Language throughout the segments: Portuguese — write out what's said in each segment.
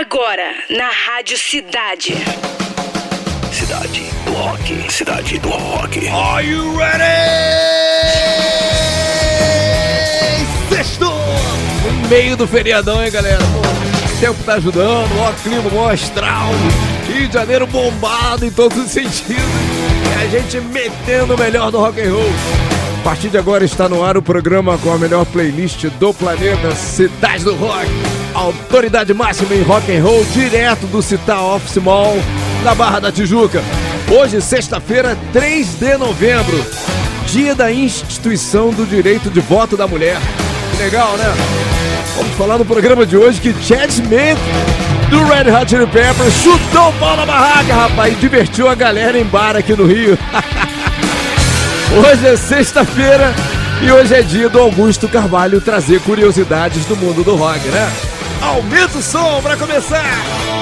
Agora, na Rádio Cidade. Cidade do Rock. Cidade do Rock. Are you ready? Sexto! No meio do feriadão, hein, galera? Pô, o tempo tá ajudando, ó, clima, ó, astral. Rio de Janeiro bombado em todos os sentidos. E a gente metendo o melhor do rock and roll. A partir de agora está no ar o programa com a melhor playlist do planeta, Cidade do Rock. Autoridade máxima em rock and roll, direto do Citar Office Mall, na Barra da Tijuca. Hoje, sexta-feira, 3 de novembro, dia da instituição do direito de voto da mulher. Que legal, né? Vamos falar no programa de hoje que Chad Smith, do Red Hot Chili Peppers, chutou o pau na barraca, rapaz, e divertiu a galera em bar aqui no Rio. Hoje é sexta-feira e hoje é dia do Augusto Carvalho trazer curiosidades do mundo do rock, né? Aumenta o som pra começar!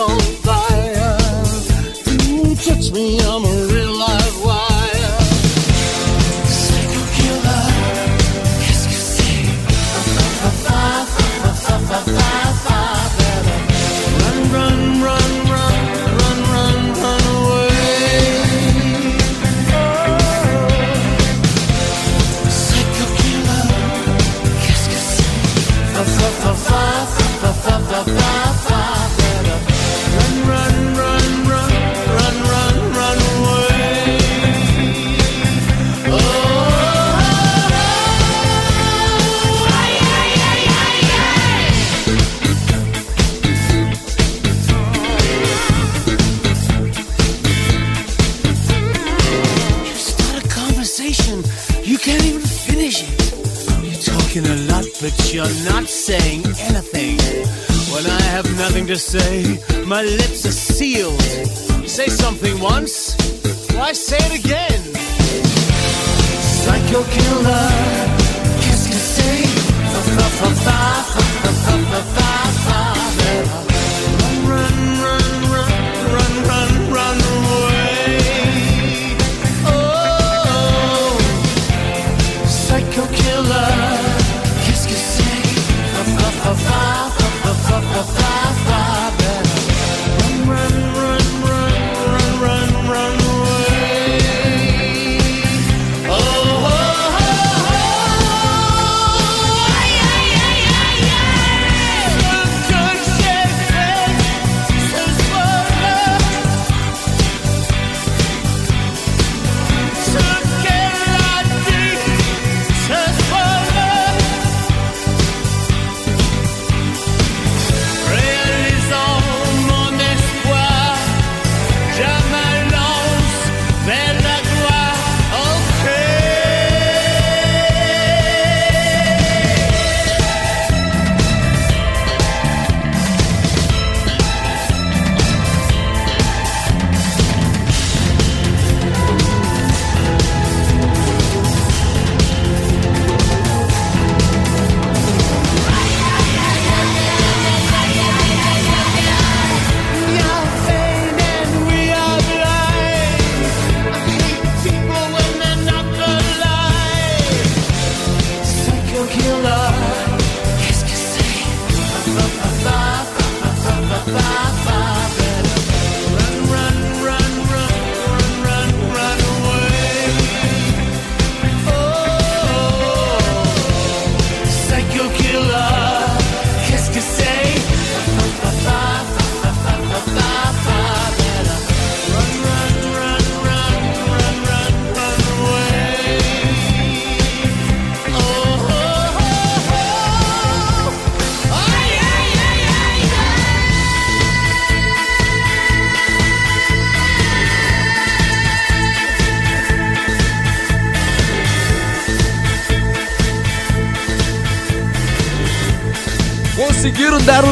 On fire. Don't touch me, I'm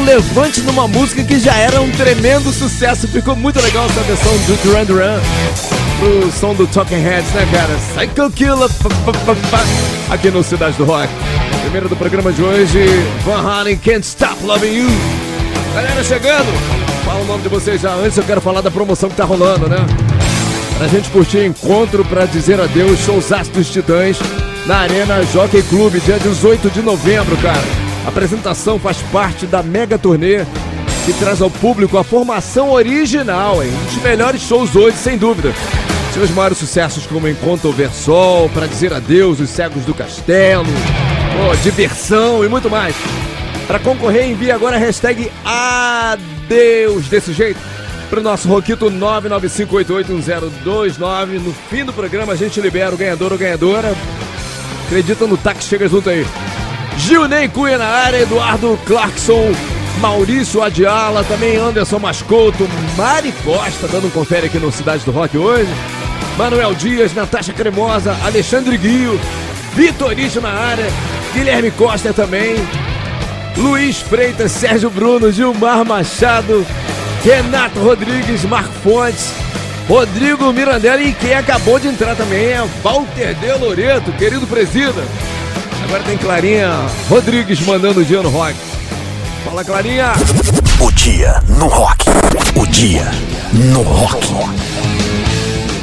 levante numa música que já era um tremendo sucesso. Ficou muito legal essa versão do Duran Duran pro som do Talking Heads, né, cara? Psycho Killer aqui no Cidade do Rock. Primeiro do programa de hoje, Van Halen Can't Stop Loving You. Galera chegando, fala o nome de vocês já. Antes eu quero falar da promoção que tá rolando, né? Pra gente curtir encontro pra dizer adeus, showzaço dos Titãs na Arena Jockey Club, dia 18 de novembro, cara. A apresentação faz parte da mega turnê que traz ao público a formação original, hein? Um dos melhores shows hoje, sem dúvida. Seus maiores sucessos como Encontro Versol, Pra Dizer Adeus, Os Cegos do Castelo, pô, Diversão e muito mais. Para concorrer, envie agora a hashtag Adeus desse jeito pro nosso Roquito 995881029. No fim do programa a gente libera o ganhador ou ganhadora. Acredita no táxi, chega junto aí. Gilney Cunha na área, Eduardo Clarkson, Maurício Adiala, também Anderson Mascoto, Mari Costa, dando um confere aqui no Cidade do Rock hoje. Manuel Dias, Natasha Cremosa, Alexandre Guio, Vitorista na área, Guilherme Costa também, Luiz Freitas, Sérgio Bruno, Gilmar Machado, Renato Rodrigues, Marco Fontes, Rodrigo Mirandela e quem acabou de entrar também é Walter De Loreto, querido presida. Agora tem Clarinha Rodrigues mandando o dia no rock. Fala, Clarinha! O dia no rock. O dia no rock.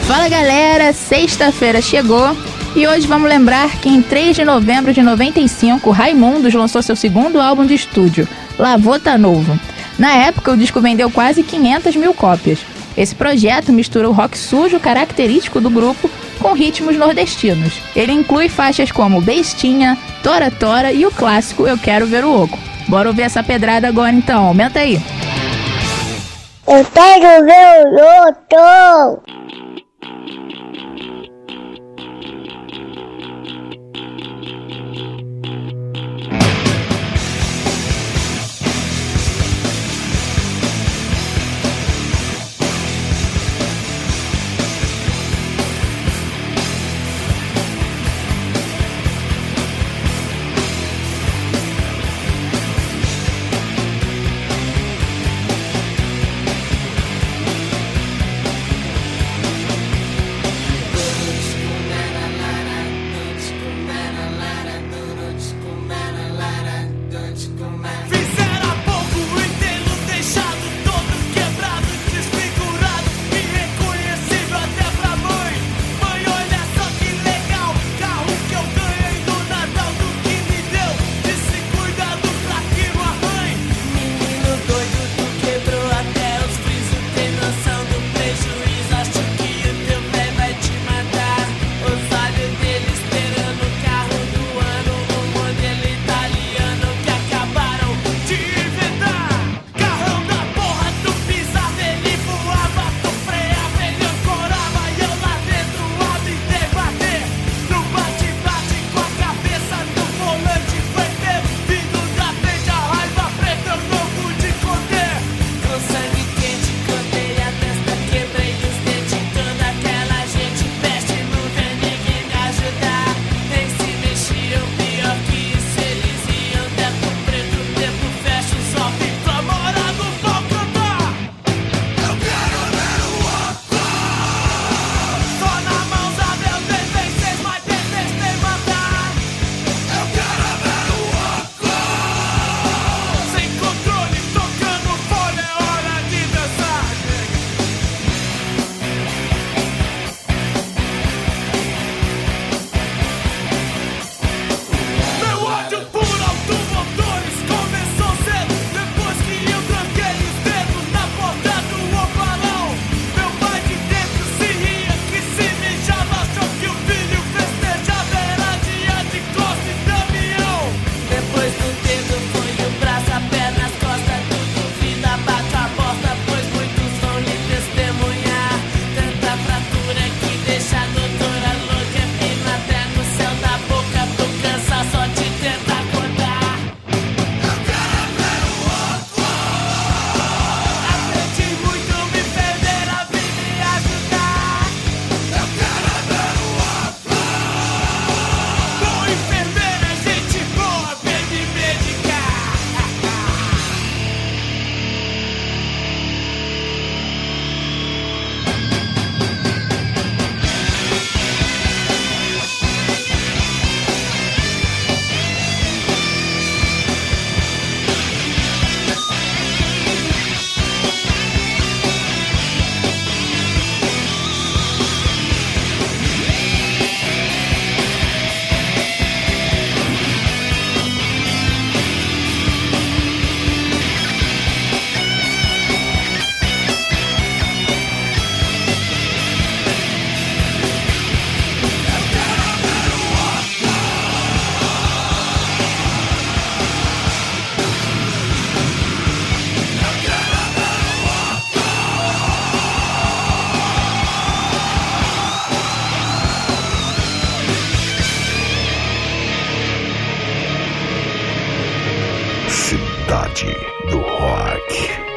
Fala galera, sexta-feira chegou e hoje vamos lembrar que em 3 de novembro de 95, Raimundos lançou seu segundo álbum de estúdio, Lavô Tá Novo. Na época, o disco vendeu quase 500 mil cópias. Esse projeto mistura o rock sujo característico do grupo com ritmos nordestinos. Ele inclui faixas como Bestinha, Tora Tora e o clássico Eu Quero Ver o Oco. Bora ouvir essa pedrada agora então, aumenta aí. Eu quero ver o outro. Rock.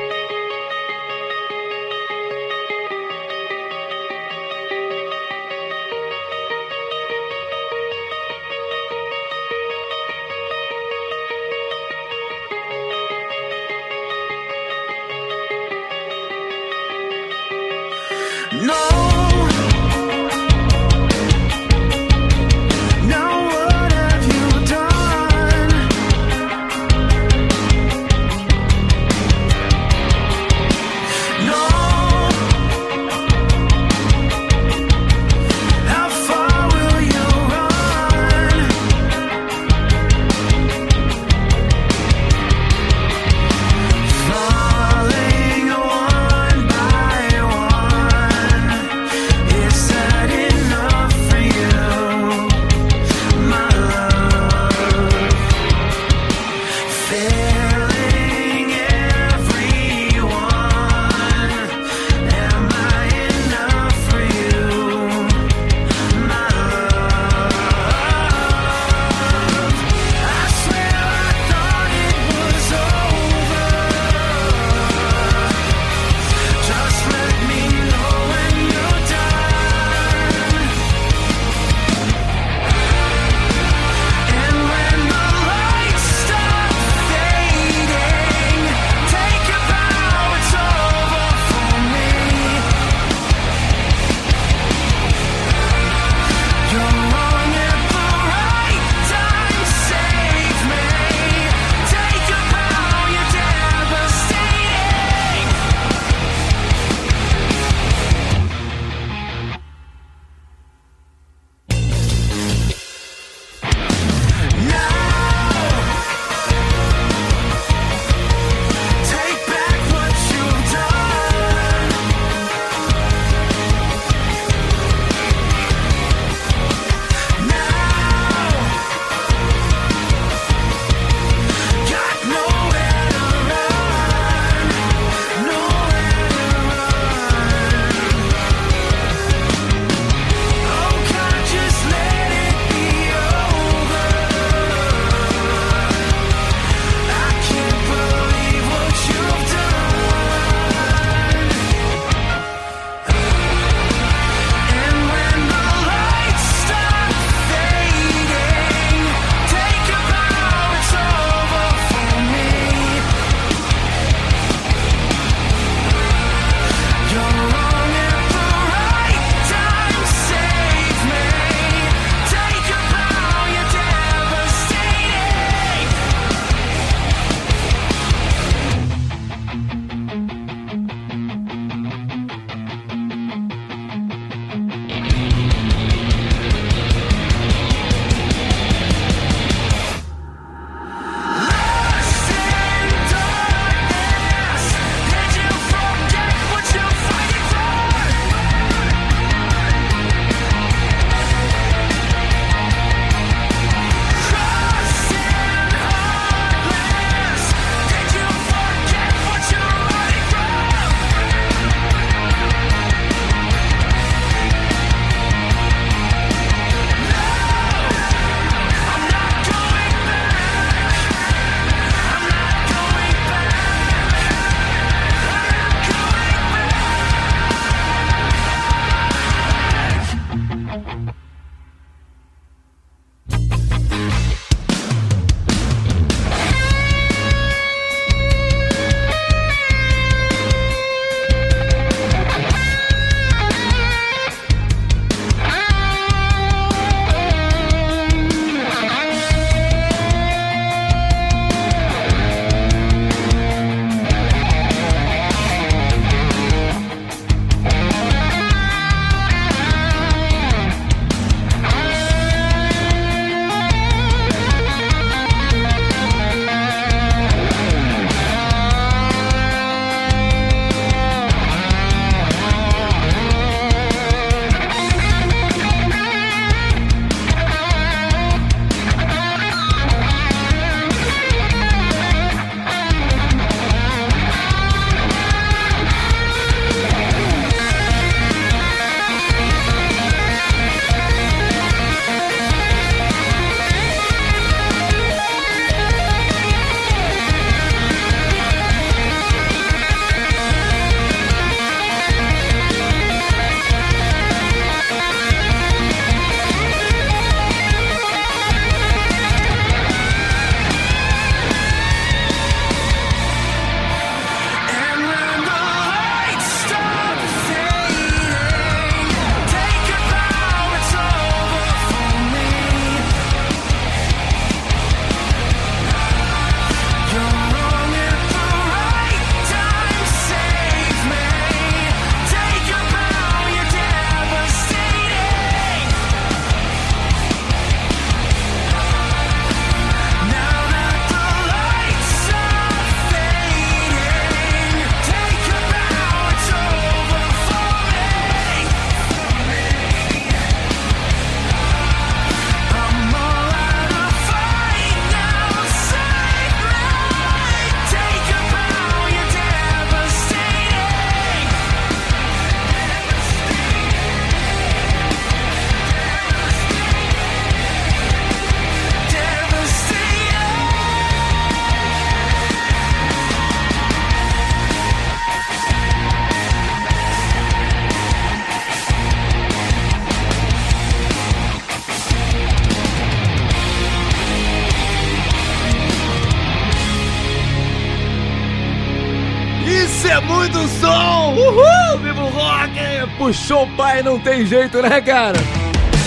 Não tem jeito, né, cara?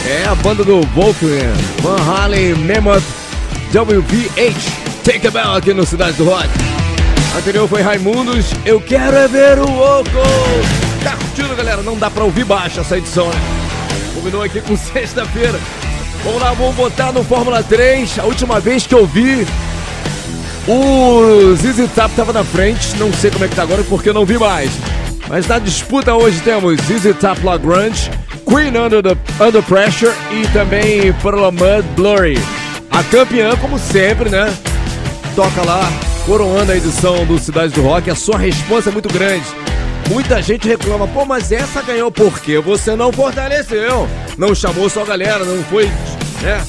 É a banda do Volkswagen, Van Halen, Mammoth, WVH. Take a Bell aqui no Cidade do Rock. Anterior foi Raimundos, Eu Quero É Ver o Oco. Tá curtindo, galera? Não dá pra ouvir baixo essa edição, né? Combinou aqui com sexta-feira. Vamos lá, vamos botar no Fórmula 3. A última vez que eu vi, o ZZ Top tava na frente. Não sei como é que tá agora porque eu não vi mais. Mas na disputa hoje temos ZZ Top Lagrange, Queen Under, the, Under Pressure e também Pearl Mud Blurry. A campeã, como sempre, né? Toca lá, coroando a edição do Cidade do Rock. A sua resposta é muito grande. Muita gente reclama, pô, mas essa ganhou porque você não fortaleceu. Não chamou só a galera, não foi, né?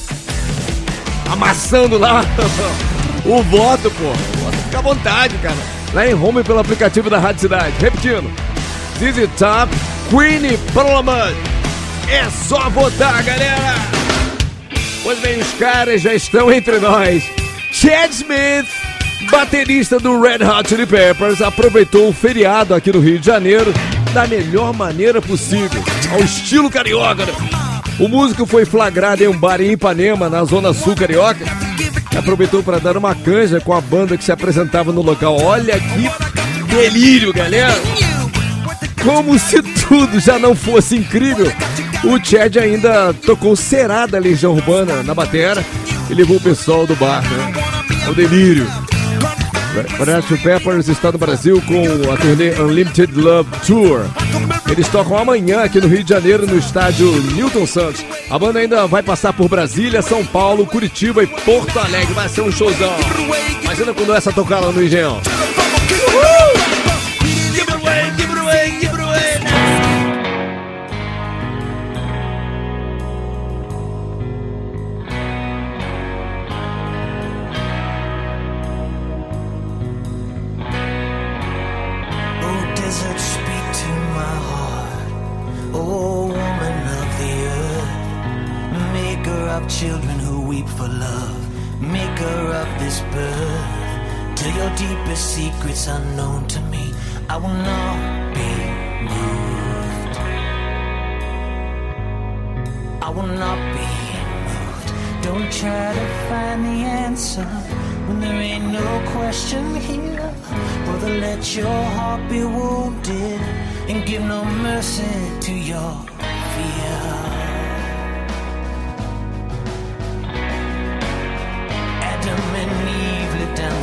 Amassando lá o voto, pô. Fica à vontade, cara. Lá em home pelo aplicativo da Rádio Cidade. Repetindo. ZZ Top, Queen Mud. É só votar, galera! Pois bem, os caras já estão entre nós. Chad Smith, baterista do Red Hot Chili Peppers, aproveitou o feriado aqui no Rio de Janeiro da melhor maneira possível, ao estilo carioca. né? O músico foi flagrado em um bar em Ipanema, na zona sul carioca, e aproveitou para dar uma canja com a banda que se apresentava no local. Olha que delírio, galera! Como se tudo já não fosse incrível, o Chad ainda tocou Será da Legião Urbana na batera e levou o pessoal do bar, né? O delírio. Red Peppers está no Brasil com a turnê Unlimited Love Tour. Eles tocam amanhã aqui no Rio de Janeiro, no estádio Newton Santos. A banda ainda vai passar por Brasília, São Paulo, Curitiba e Porto Alegre. Vai ser um showzão. Imagina quando essa tocar lá no Engenhão. Deepest secrets unknown to me, I will not be moved. I will not be moved. Don't try to find the answer when there ain't no question here. Brother, let your heart be wounded and give no mercy to your fear.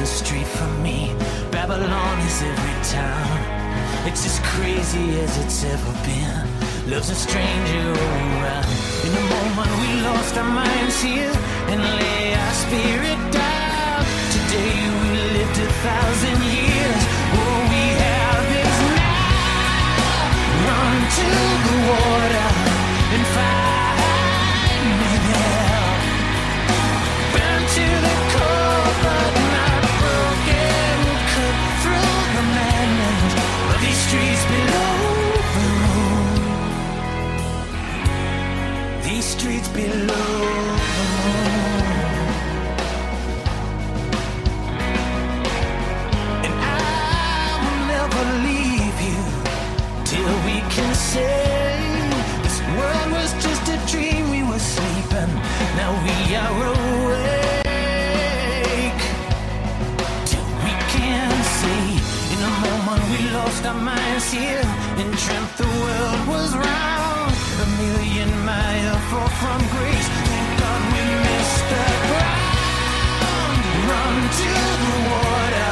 The street from me. Babylon is every town. It's as crazy as it's ever been. Love's a stranger around. In the moment we lost our minds here and lay our spirit down. Today we lived a thousand years. All we have is now. Run to the water and find lost our minds here and dreamt the world was round. To the water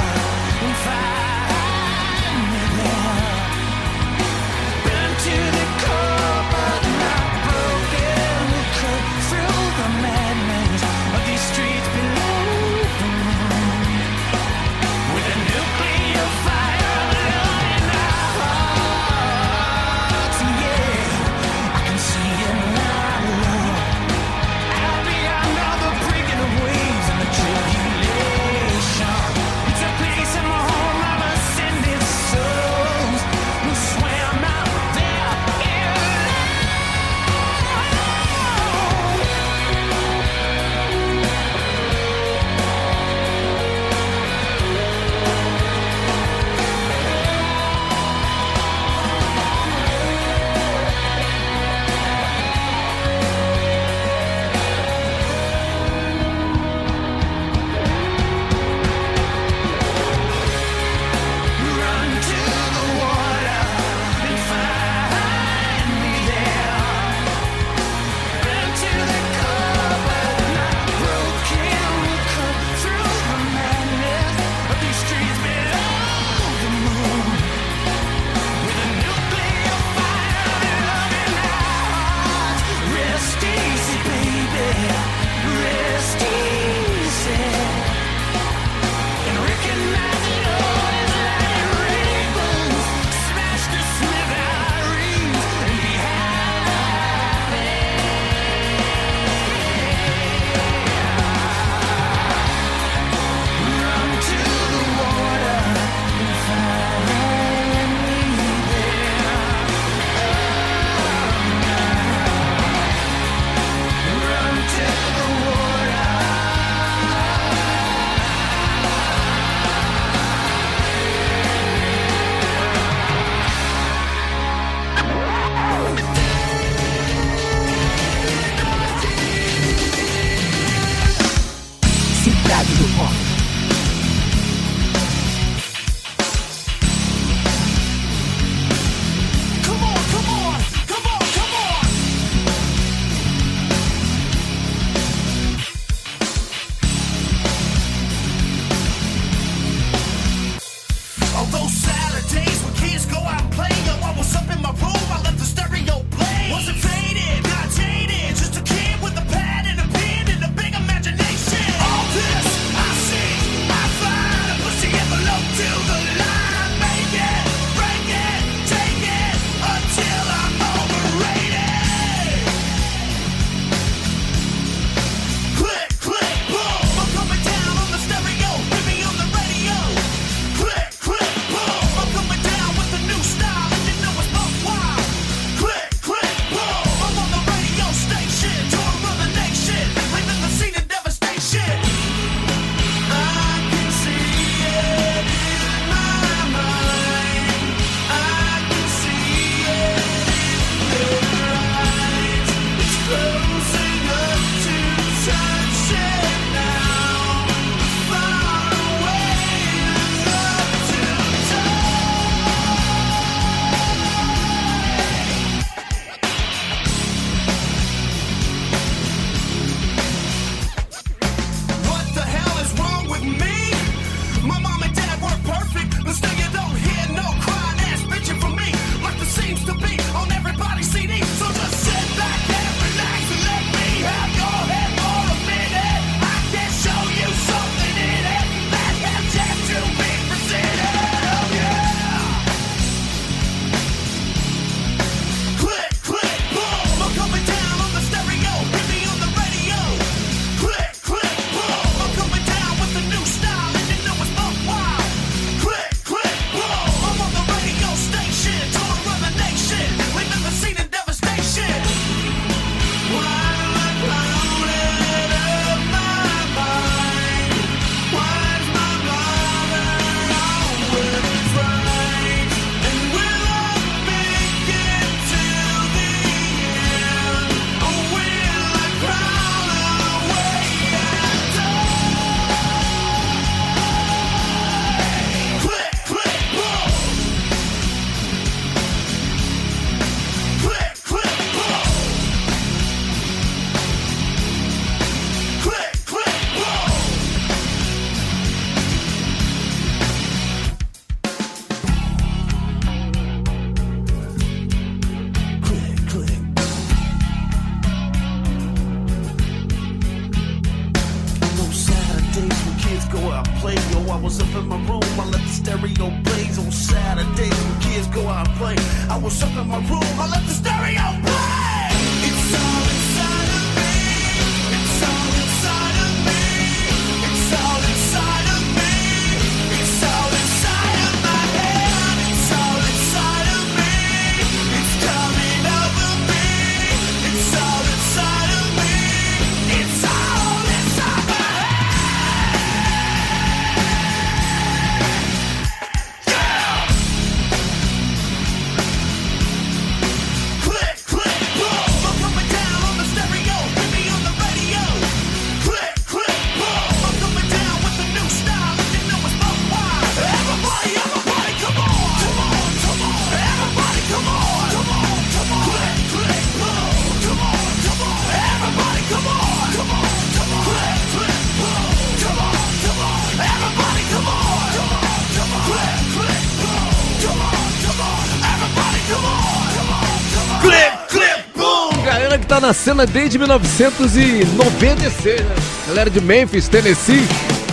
tá na cena desde 1996, né? Galera de Memphis, Tennessee,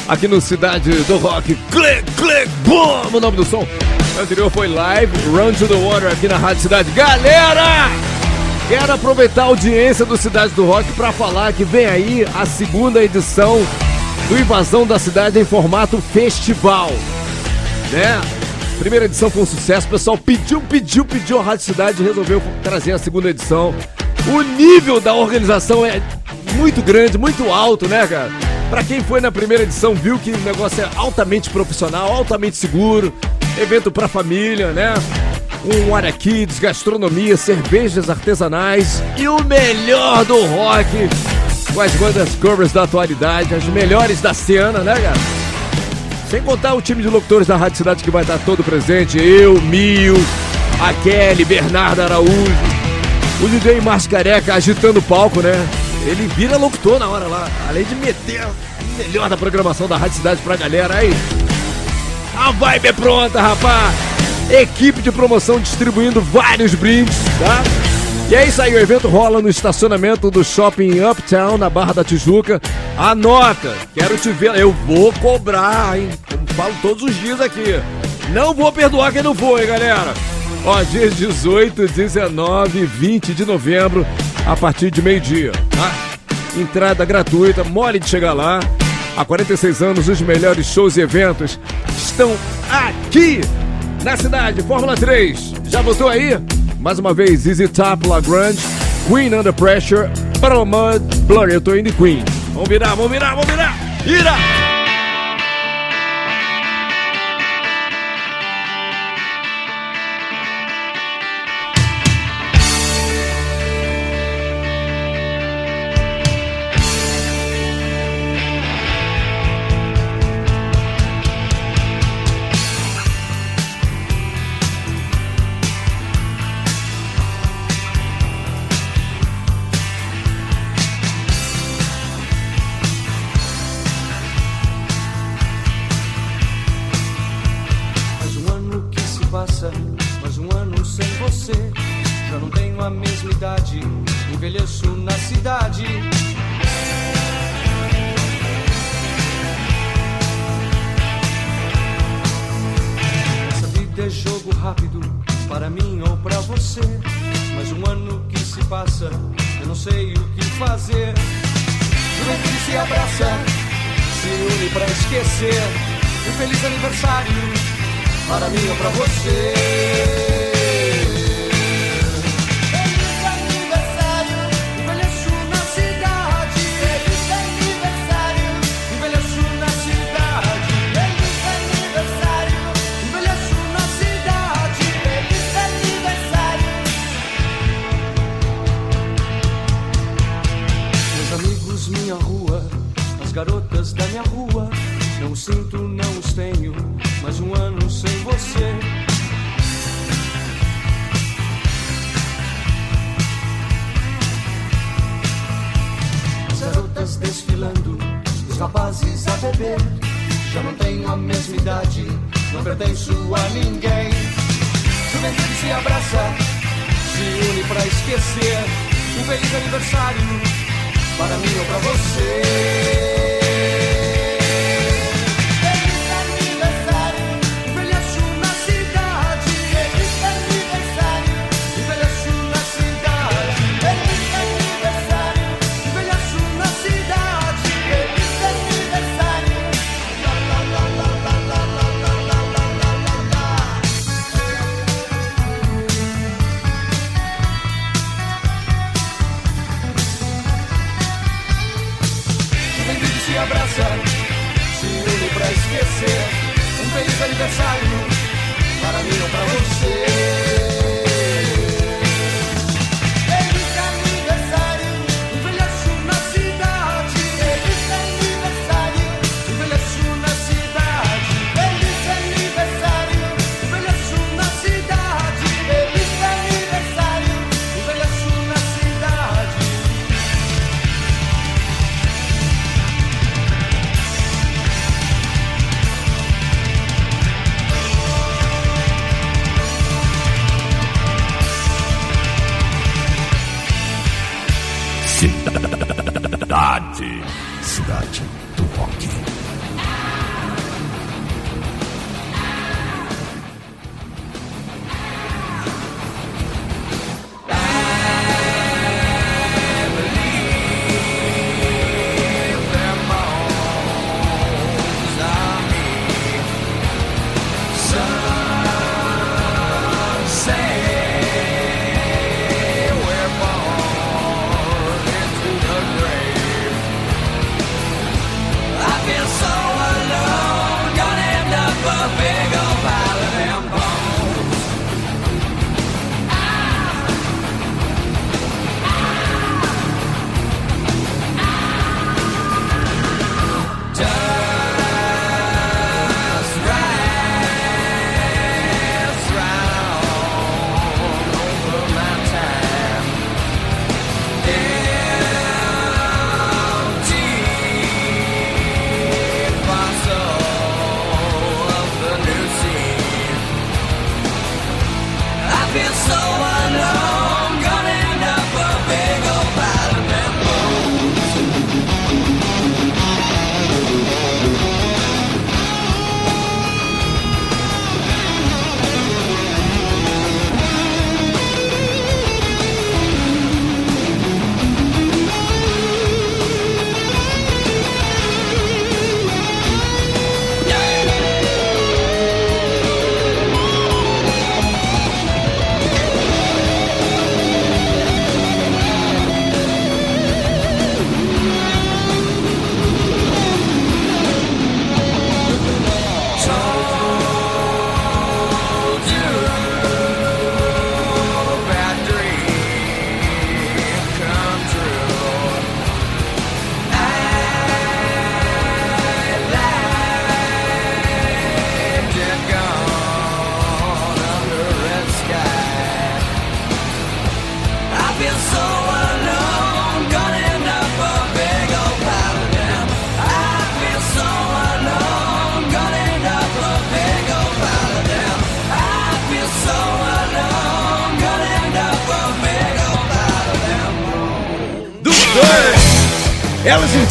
aqui no Cidade do Rock. Click, click, boom! O nome do som. O anterior foi Live, Run to the Water aqui na Rádio Cidade. Galera! Quero aproveitar a audiência do Cidade do Rock para falar que vem aí a segunda edição do Invasão da Cidade em formato festival. Né? Primeira edição foi um sucesso, o pessoal pediu, pediu, pediu a Rádio Cidade e resolveu trazer a segunda edição. O nível da organização é muito grande, muito alto, né, cara? Pra quem foi na primeira edição viu que o negócio é altamente profissional, altamente seguro, evento pra família, né? Um área kids, gastronomia, cervejas artesanais e o melhor do rock com as bandas covers da atualidade, as melhores da cena, né, cara? Sem contar o time de locutores da Rádio Cidade que vai estar todo presente. Eu, Mil, a Kelly, Bernardo Araújo. O DJ Márcio Careca agitando o palco, né? Ele vira locutor na hora lá. Além de meter o melhor da programação da Rádio Cidade pra galera aí. A vibe é pronta, rapaz! Equipe de promoção distribuindo vários brindes, tá? E é isso aí, o evento rola no estacionamento do Shopping Uptown, na Barra da Tijuca. Anota, quero te ver, eu vou cobrar, hein? Como falo todos os dias aqui. Não vou perdoar quem não hein, galera? Ó, dias 18, 19 e 20 de novembro, a partir de meio-dia, tá? Entrada gratuita, mole de chegar lá. Há 46 anos, os melhores shows e eventos estão aqui na cidade. Fórmula 3, já botou aí? Mais uma vez, Easy Top, Lagrange, Queen Under Pressure, Mud, Blur. Eu tô indo Queen. Vamos virar, vamos virar, vamos virar! Vira! Aniversário para mim ou pra você.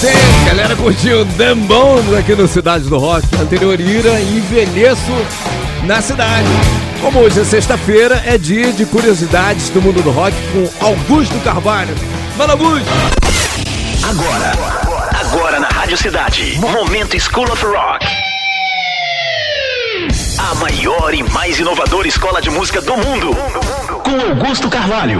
Entendem, galera curtiu Damn Bones aqui no Cidade do Rock. Anterior Ira e Envelheço na cidade. Como hoje é sexta-feira, é dia de curiosidades do mundo do rock com Augusto Carvalho. Mano Augusto! Agora, agora na Rádio Cidade, Momento School of Rock. A maior e mais inovadora escola de música do mundo. Com Augusto Carvalho.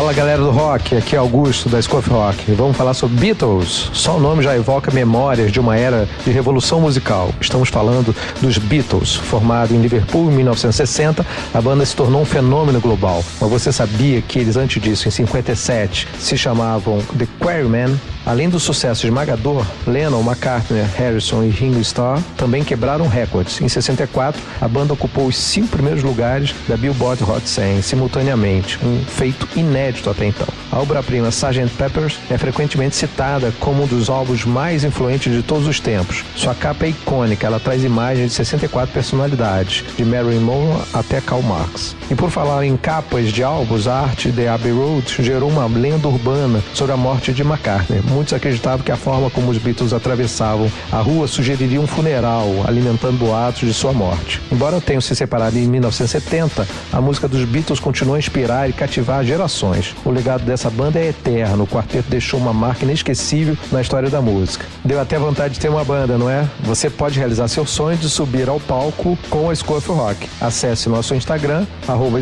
Fala galera do rock, aqui é Augusto da Scoff Rock. Vamos falar sobre Beatles. Só o nome já evoca memórias de uma era de revolução musical. Estamos falando dos Beatles. Formado em Liverpool em 1960, a banda se tornou um fenômeno global. Mas você sabia que eles antes disso, em 57, se chamavam The Quarrymen? Além do sucesso esmagador, Lennon, McCartney, Harrison e Ringo Starr também quebraram recordes. Em 64, a banda ocupou os cinco primeiros lugares da Billboard Hot 100 simultaneamente, um feito inédito até então. A obra-prima Sgt. Peppers é frequentemente citada como um dos álbuns mais influentes de todos os tempos. Sua capa é icônica, ela traz imagens de 64 personalidades, de Marilyn Monroe até Karl Marx. E por falar em capas de álbuns, a arte de Abbey Road gerou uma lenda urbana sobre a morte de McCartney. Muitos acreditavam que a forma como os Beatles atravessavam a rua sugeriria um funeral, alimentando boatos de sua morte. Embora tenham se separado em 1970, a música dos Beatles continua a inspirar e cativar gerações. O legado dessa banda é eterno. O quarteto deixou uma marca inesquecível na história da música. Deu até vontade de ter uma banda, não é? Você pode realizar seu sonho de subir ao palco com a Scoff Rock. Acesse nosso Instagram, arroba.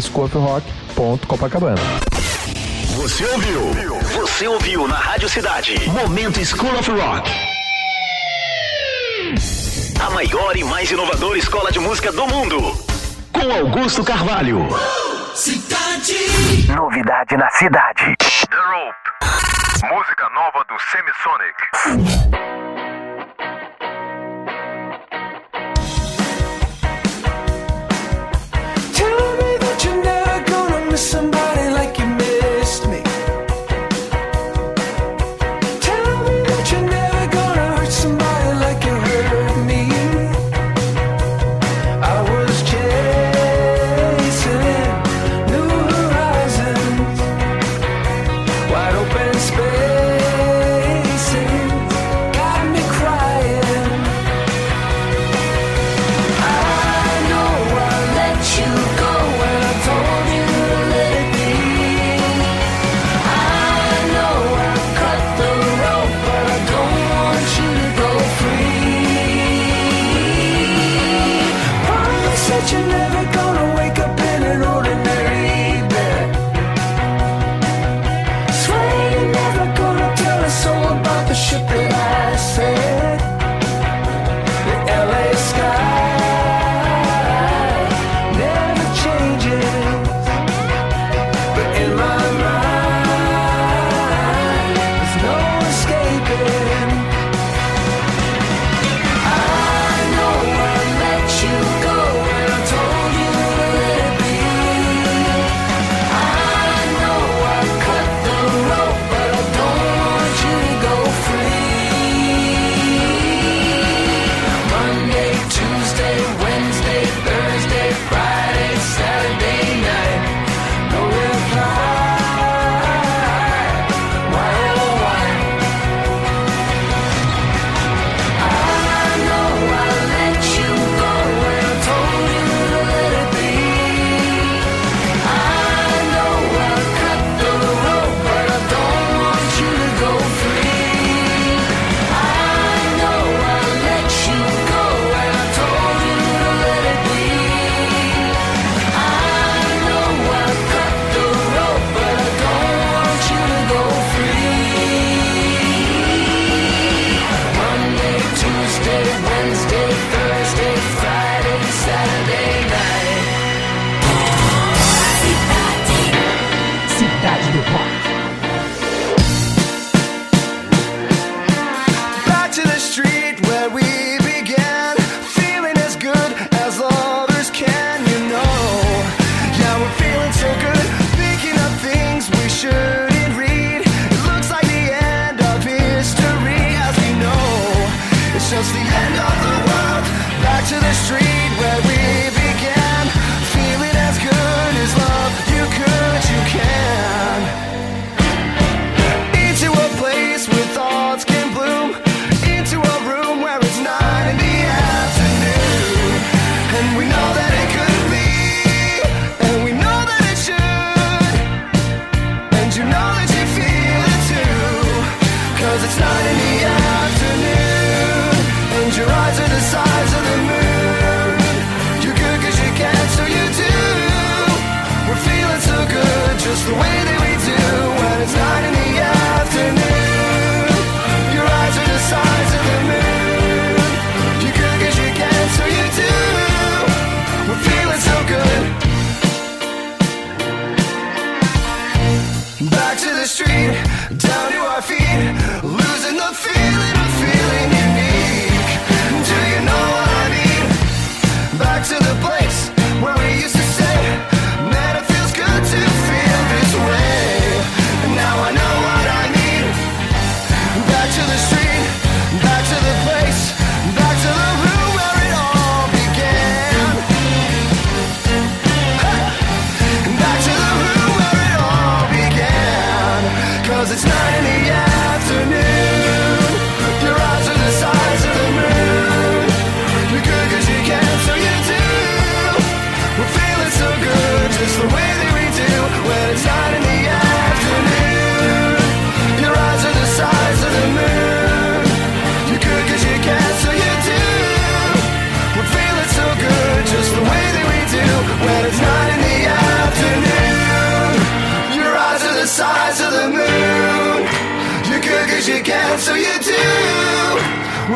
Você ouviu? Você ouviu na Rádio Cidade. Momento School of Rock. A maior e mais inovadora escola de música do mundo. Com Augusto Carvalho. Cidade. Novidade na cidade. The Rope. Música nova do Semisonic.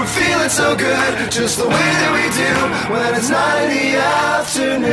We're feeling so good, just the way that we do when it's not in the afternoon.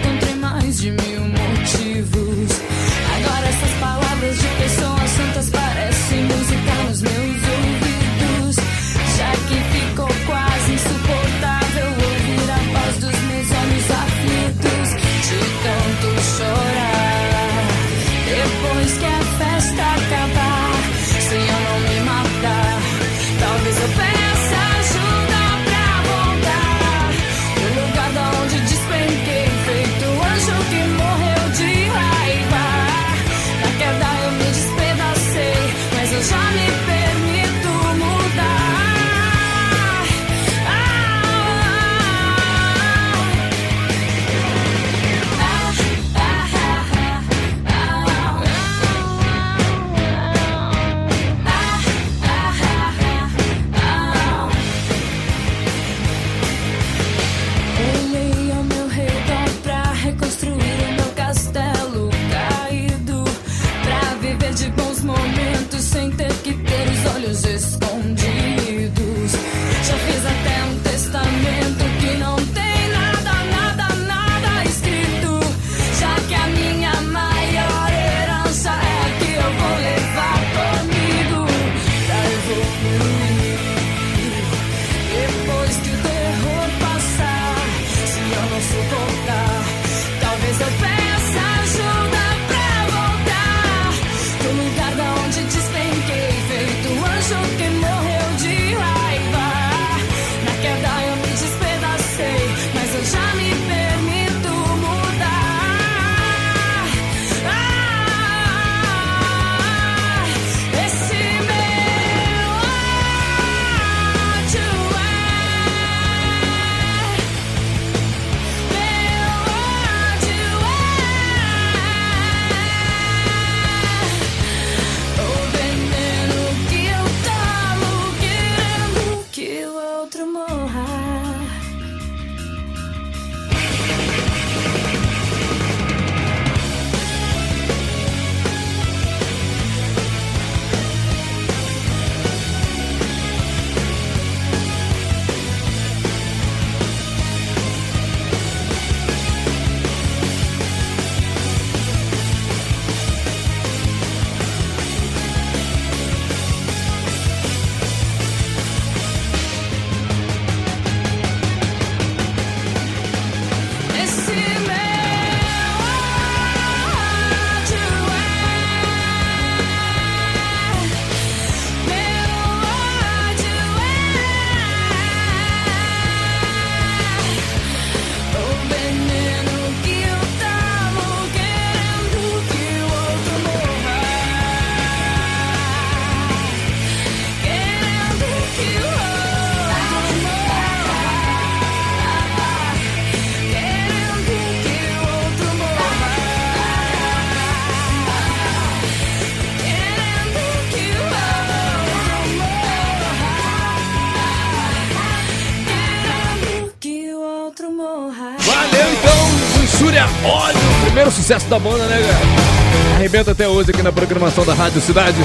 Olha, o primeiro sucesso da banda, né, cara? Arrebenta até hoje aqui na programação da Rádio Cidade.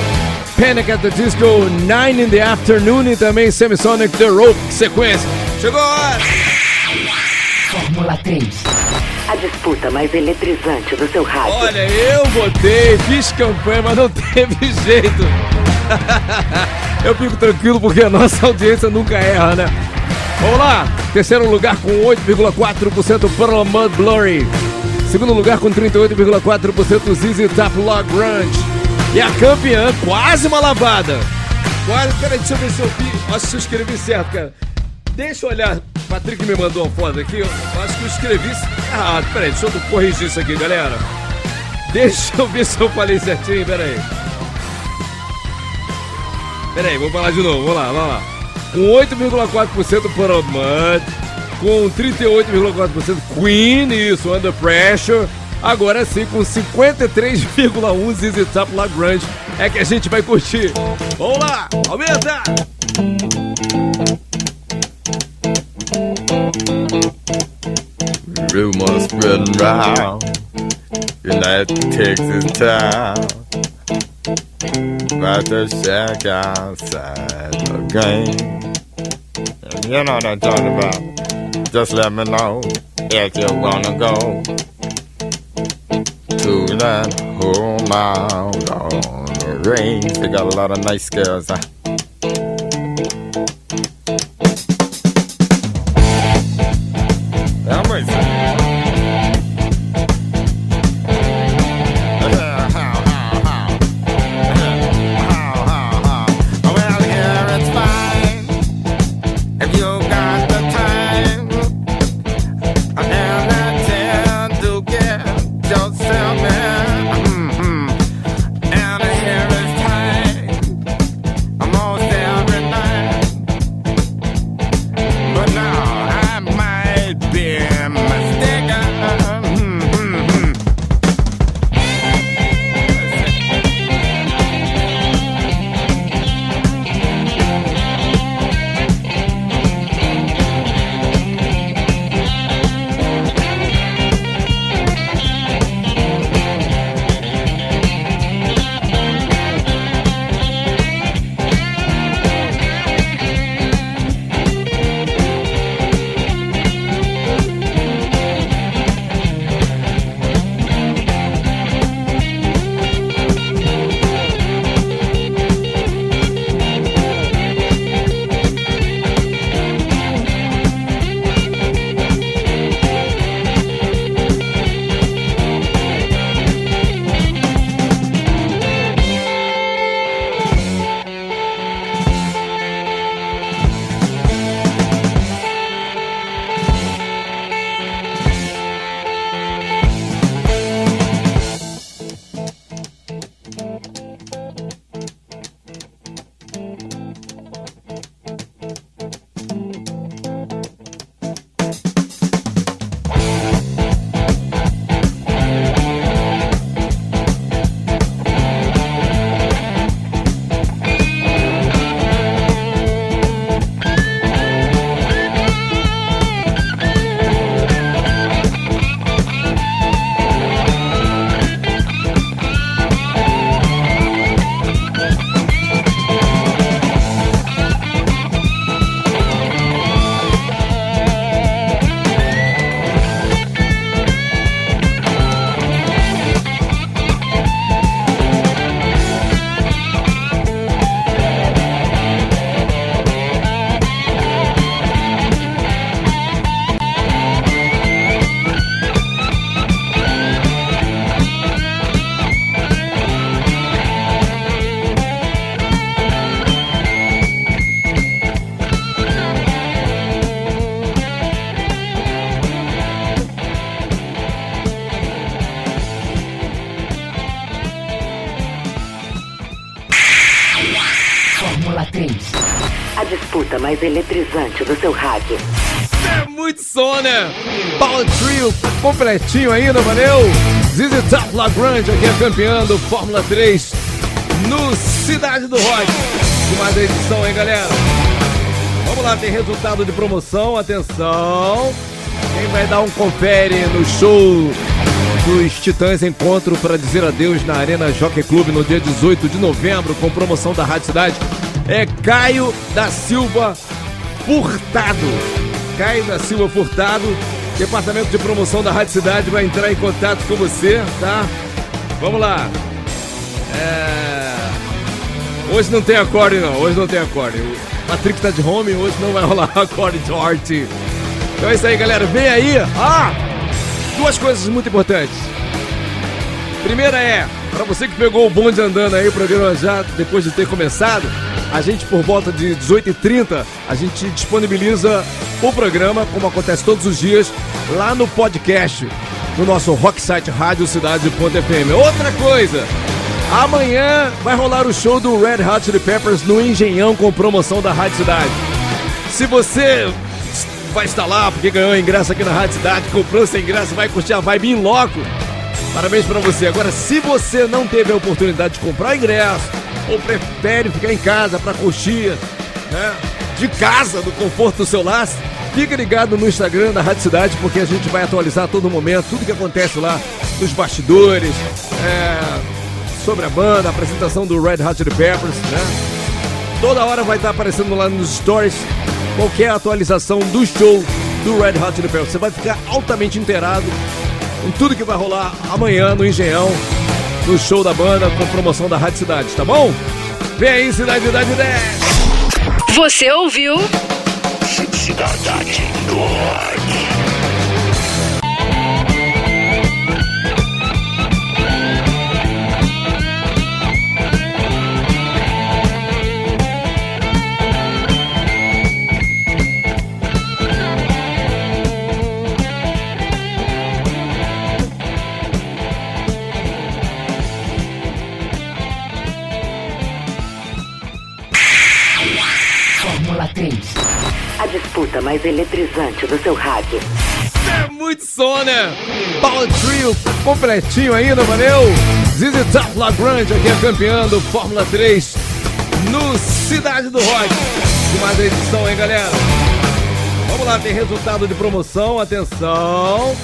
Panic at the Disco, Nine in the Afternoon e também Semisonic The Rope, sequência. Chegou a hora! Fórmula 3. A disputa mais eletrizante do seu rádio. Olha, eu votei, fiz campanha, mas não teve jeito. eu fico tranquilo porque a nossa audiência nunca erra, né? Vamos lá, terceiro lugar com 8,4% para Mud Blurry. Segundo lugar com 38,4% ZZ Top Log Grunge. E a campeã, quase uma lavada. Quase, peraí, deixa eu ver se eu vi. Acho que eu escrevi certo, cara. Deixa eu olhar. Patrick me mandou uma foto aqui. Eu acho que eu escrevi errado. Peraí, deixa eu corrigir isso aqui, galera. Deixa eu ver se eu falei certinho, peraí. Peraí, vou falar de novo. Vamos lá, vamos lá. Com 8,4% para Mud. Com 38,4% Queen, isso, Under Pressure. Agora sim, com 53,1% ZZ Top Lagrange. É que a gente vai curtir. Vamos lá, aumenta! Rumors spreading round that Texas town about the shack outside the game. You know what I'm talking about. Just let me know if you wanna go to that home out on the range. They got a lot of nice girls. Huh? Do seu rádio. É muito som, né? Power Trio completinho ainda, valeu? ZZ Top Lagrange aqui é campeã do Fórmula 3 no Cidade do Rock. De mais edição, hein, galera? Vamos lá, tem resultado de promoção, atenção. Quem vai dar um confere no show dos Titãs Encontro para dizer adeus na Arena Jockey Club no dia 18 de novembro, com promoção da Rádio Cidade, é Caio da Silva Furtado. Caio da Silva Furtado, departamento de promoção da Rádio Cidade vai entrar em contato com você, tá? Vamos lá. É... Hoje não tem acorde não, hoje não tem acorde. O Patrick tá de home, hoje não vai rolar acorde de arte. Então é isso aí, galera. Vem aí. Ah! Duas coisas muito importantes. Primeira é, para você que pegou o bonde andando aí, o programa já depois de ter começado, a gente por volta de 18h30, a gente disponibiliza o programa, como acontece todos os dias, lá no podcast, no nosso rock site radiocidade.fm. Outra coisa, amanhã vai rolar o show do Red Hot Chili Peppers no Engenhão com promoção da Rádio Cidade. Se você vai estar lá porque ganhou ingresso aqui na Rádio Cidade, comprou seu ingresso, vai curtir a vibe em loco. Parabéns pra você. Agora, se você não teve a oportunidade de comprar ingresso ou prefere ficar em casa pra curtir, né, de casa, no conforto do seu lar, fica ligado no Instagram da Rádio Cidade porque a gente vai atualizar a todo momento tudo que acontece lá nos bastidores, é, sobre a banda, a apresentação do Red Hot Chili Peppers, né? Toda hora vai estar aparecendo lá nos stories qualquer atualização do show do Red Hot Chili Peppers. Você vai ficar altamente inteirado com tudo que vai rolar amanhã no Engenhão, no show da banda com promoção da Rádio Cidade, tá bom? Vem aí, Cidade Cidade 10! Você ouviu? Cidade do Rock. Disputa mais eletrizante do seu rádio. É muito som, né? Power Trio completinho ainda, valeu? Zizi Top Lagrange aqui é campeão do Fórmula 3 no Cidade do Rock. De mais edição, hein, galera? Vamos lá, tem resultado de promoção, atenção.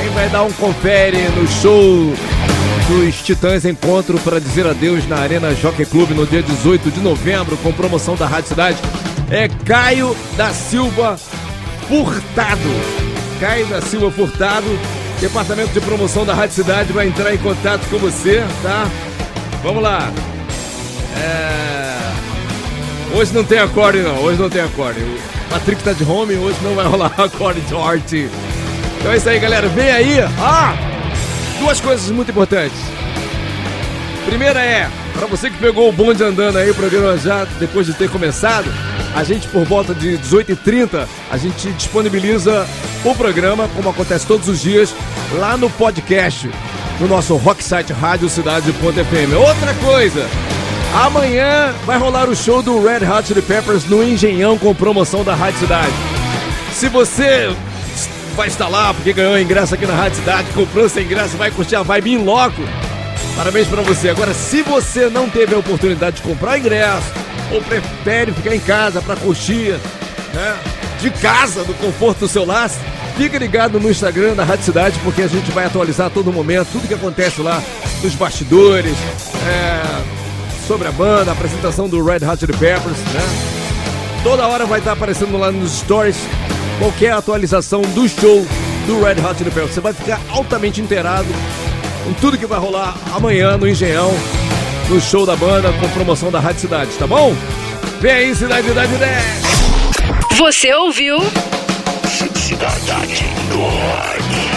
Quem vai dar um confere no show dos Titãs Encontro para dizer adeus na Arena Jockey Club no dia 18 de novembro, com promoção da Rádio Cidade, é Caio da Silva Furtado. Caio da Silva Furtado, departamento de promoção da Rádio Cidade vai entrar em contato com você, tá? Vamos lá. É... Hoje não tem acorde não, hoje não tem acorde. O Patrick tá de home, hoje não vai rolar acorde de arte. Então é isso aí, galera. Vem aí. Ah! Duas coisas muito importantes. Primeira é, para você que pegou o bonde andando aí, o programa já depois de ter começado, a gente por volta de 18h30, a gente disponibiliza o programa, como acontece todos os dias, lá no podcast, no nosso rock site radiocidade.fm. Outra coisa, amanhã vai rolar o show do Red Hot Chili Peppers no Engenhão com promoção da Rádio Cidade. Se você vai estar lá porque ganhou ingresso aqui na Rádio Cidade, comprou seu ingresso, vai curtir a vibe em loco. Parabéns pra você. Agora, se você não teve a oportunidade de comprar ingresso ou prefere ficar em casa pra curtir, né, de casa, no conforto do seu lar, fica ligado no Instagram da Rádio Cidade porque a gente vai atualizar a todo momento tudo que acontece lá nos bastidores, é, sobre a banda, a apresentação do Red Hot Chili Peppers, né? Toda hora vai estar aparecendo lá nos stories qualquer atualização do show do Red Hot Chili Peppers. Você vai ficar altamente inteirado com tudo que vai rolar amanhã no Engenhão, no show da banda com promoção da Rádio Cidade, tá bom? Vem aí, Cidade Cidade 10! Você ouviu? Cidade do Rock.